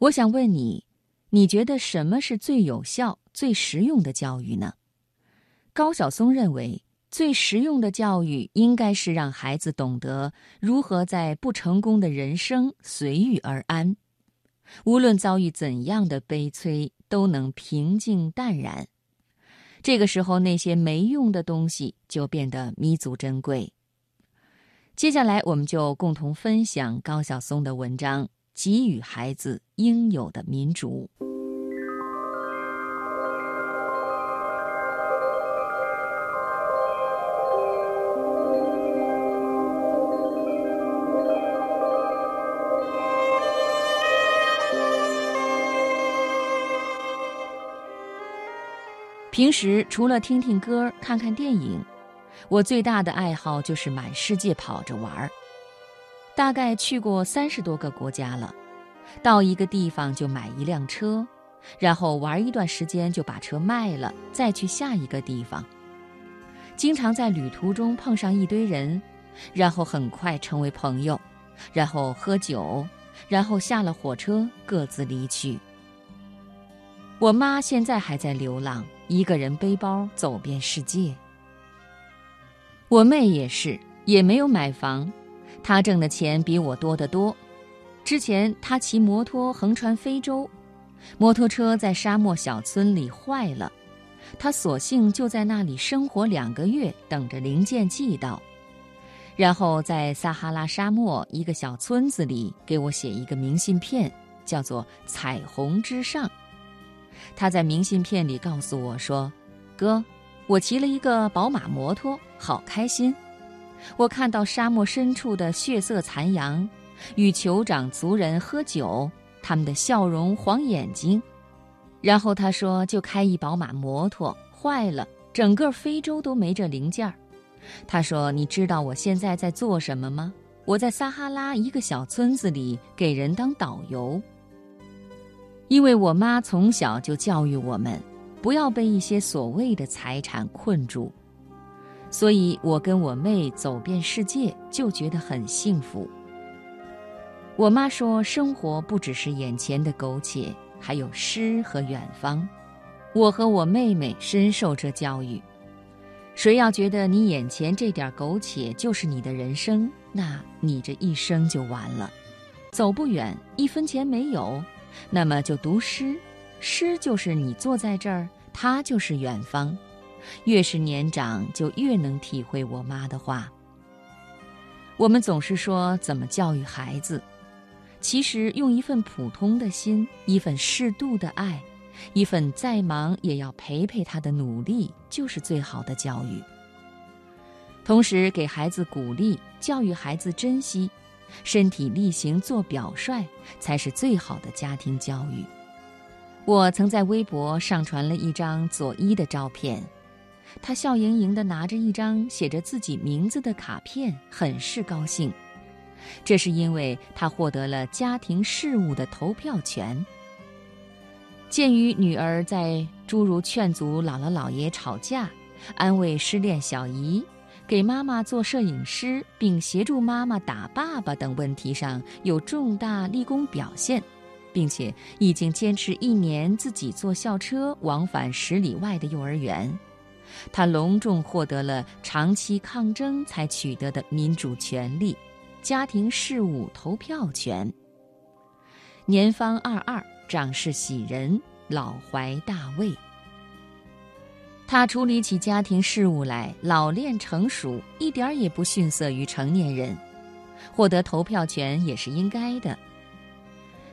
我想问你，你觉得什么是最有效、最实用的教育呢？高晓松认为，最实用的教育应该是让孩子懂得如何在不成功的人生随遇而安，无论遭遇怎样的悲催，都能平静淡然。这个时候，那些没用的东西就变得弥足珍贵。接下来，我们就共同分享高晓松的文章。给予孩子应有的民主。平时除了听听歌、看看电影，我最大的爱好就是满世界跑着玩儿。大概去过三十多个国家了，到一个地方就买一辆车，然后玩一段时间就把车卖了，再去下一个地方。经常在旅途中碰上一堆人，然后很快成为朋友，然后喝酒，然后下了火车各自离去。我妈现在还在流浪，一个人背包走遍世界。我妹也是，也没有买房。他挣的钱比我多得多。之前他骑摩托横穿非洲，摩托车在沙漠小村里坏了，他索性就在那里生活两个月，等着零件寄到，然后在撒哈拉沙漠一个小村子里给我写一个明信片，叫做《彩虹之上》。他在明信片里告诉我说：“哥，我骑了一个宝马摩托，好开心。”我看到沙漠深处的血色残阳，与酋长族人喝酒，他们的笑容晃眼睛。然后他说：“就开一宝马摩托坏了，整个非洲都没这零件儿。”他说：“你知道我现在在做什么吗？我在撒哈拉一个小村子里给人当导游。因为我妈从小就教育我们，不要被一些所谓的财产困住。”所以，我跟我妹走遍世界，就觉得很幸福。我妈说，生活不只是眼前的苟且，还有诗和远方。我和我妹妹深受这教育。谁要觉得你眼前这点苟且就是你的人生，那你这一生就完了，走不远，一分钱没有，那么就读诗，诗就是你坐在这儿，它就是远方。越是年长，就越能体会我妈的话。我们总是说怎么教育孩子，其实用一份普通的心，一份适度的爱，一份再忙也要陪陪他的努力，就是最好的教育。同时给孩子鼓励，教育孩子珍惜，身体力行做表率，才是最好的家庭教育。我曾在微博上传了一张佐伊的照片。他笑盈盈地拿着一张写着自己名字的卡片，很是高兴。这是因为他获得了家庭事务的投票权。鉴于女儿在诸如劝阻姥姥姥爷吵架、安慰失恋小姨、给妈妈做摄影师并协助妈妈打爸爸等问题上有重大立功表现，并且已经坚持一年自己坐校车往返十里外的幼儿园。他隆重获得了长期抗争才取得的民主权利——家庭事务投票权。年方二二，长势喜人，老怀大位。他处理起家庭事务来老练成熟，一点儿也不逊色于成年人。获得投票权也是应该的。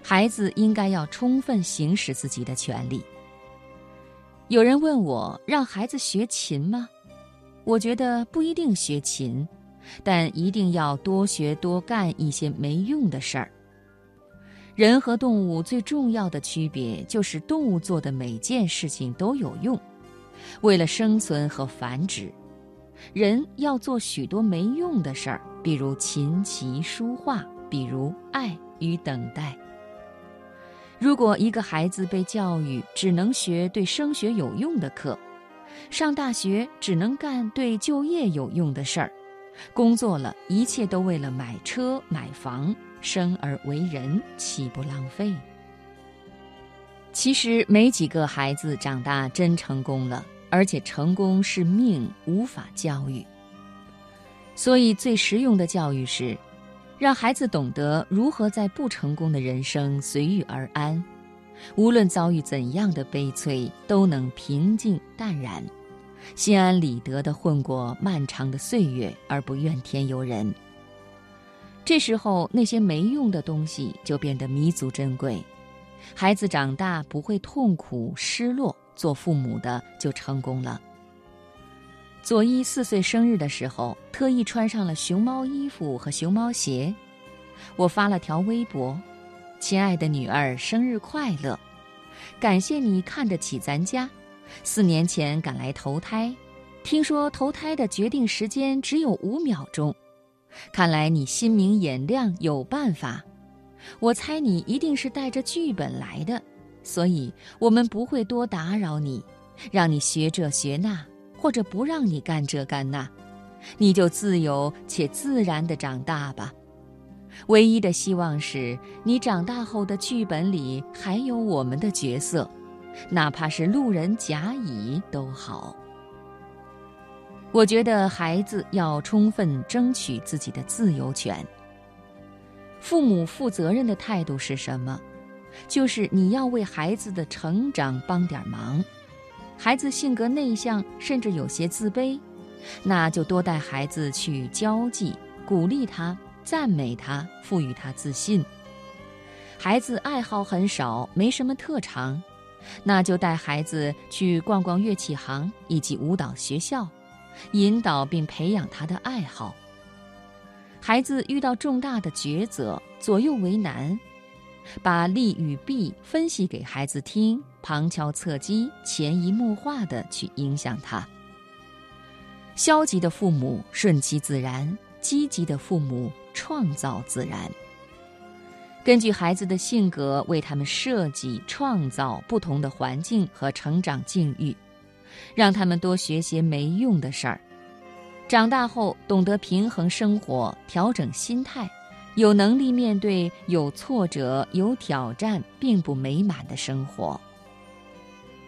孩子应该要充分行使自己的权利。有人问我让孩子学琴吗？我觉得不一定学琴，但一定要多学多干一些没用的事儿。人和动物最重要的区别就是动物做的每件事情都有用，为了生存和繁殖；人要做许多没用的事儿，比如琴棋书画，比如爱与等待。如果一个孩子被教育只能学对升学有用的课，上大学只能干对就业有用的事儿，工作了一切都为了买车买房，生而为人岂不浪费？其实没几个孩子长大真成功了，而且成功是命，无法教育。所以最实用的教育是，让孩子懂得如何在不成功的人生随遇而安，无论遭遇怎样的悲催，都能平静淡然，心安理得地混过漫长的岁月，而不怨天尤人。这时候，那些没用的东西就变得弥足珍贵。孩子长大不会痛苦失落，做父母的就成功了。佐伊四岁生日的时候，特意穿上了熊猫衣服和熊猫鞋。我发了条微博：“亲爱的女儿，生日快乐！感谢你看得起咱家。四年前赶来投胎，听说投胎的决定时间只有五秒钟，看来你心明眼亮，有办法。”我猜你一定是带着剧本来的，所以我们不会多打扰你，让你学这学那，或者不让你干这干那，你就自由且自然地长大吧。唯一的希望是你长大后的剧本里还有我们的角色，哪怕是路人甲乙都好。我觉得孩子要充分争取自己的自由权。父母负责任的态度是什么？就是你要为孩子的成长帮点忙。孩子性格内向，甚至有些自卑，那就多带孩子去交际，鼓励他，赞美他，赋予他自信。孩子爱好很少，没什么特长，那就带孩子去逛逛乐器行以及舞蹈学校，引导并培养他的爱好。孩子遇到重大的抉择，左右为难，把利与弊分析给孩子听，旁敲侧击、潜移默化地去影响他。消极的父母顺其自然，积极的父母创造自然。根据孩子的性格，为他们设计、创造不同的环境和成长境遇，让他们多学些没用的事儿。长大后懂得平衡生活，调整心态，有能力面对有挫折、有挑战并不美满的生活。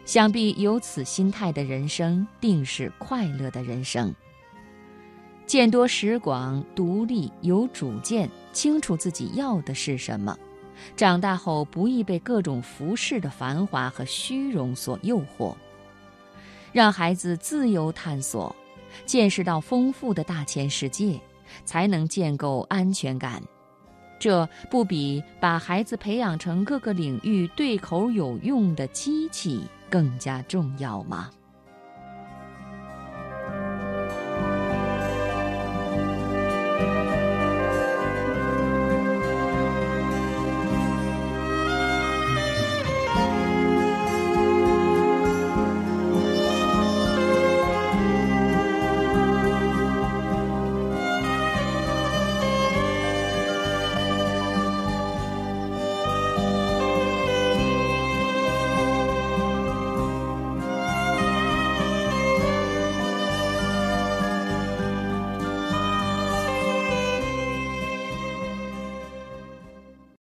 想必有此心态的人生，定是快乐的人生。见多识广，独立有主见，清楚自己要的是什么，长大后不易被各种服饰的繁华和虚荣所诱惑。让孩子自由探索。见识到丰富的大千世界，才能建构安全感。这不比把孩子培养成各个领域对口有用的机器更加重要吗？